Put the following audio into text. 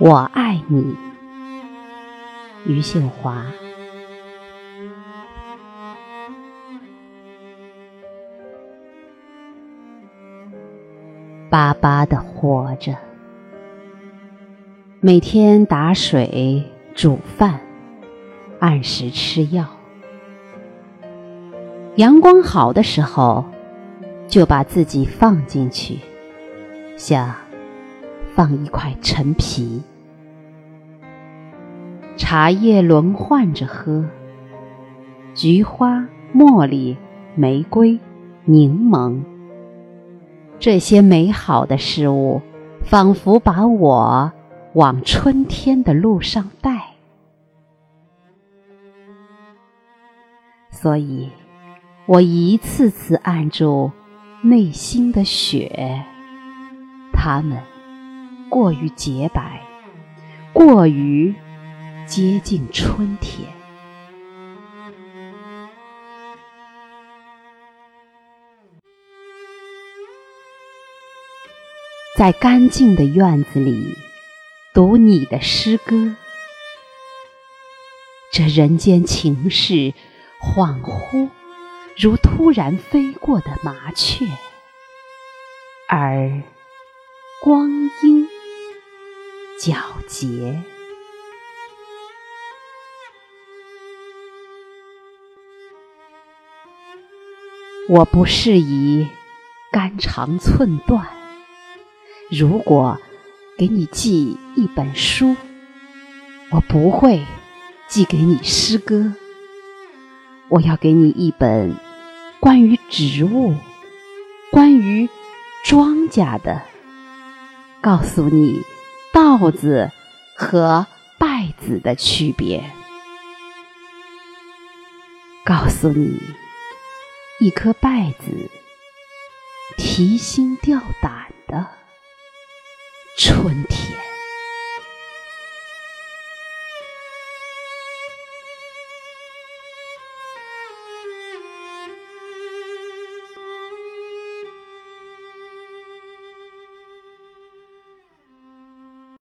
我爱你，余秀华。巴巴的活着，每天打水、煮饭，按时吃药。阳光好的时候，就把自己放进去，像放一块陈皮。茶叶轮换着喝，菊花、茉莉、玫瑰、柠檬。这些美好的事物，仿佛把我往春天的路上带。所以，我一次次按住内心的雪，它们过于洁白，过于接近春天。在干净的院子里读你的诗歌，这人间情事恍惚，如突然飞过的麻雀，而光阴皎洁。我不适宜肝肠寸断。如果给你寄一本书，我不会寄给你诗歌。我要给你一本关于植物、关于庄稼的，告诉你稻子和稗子的区别，告诉你一颗稗子提心吊胆的。春天。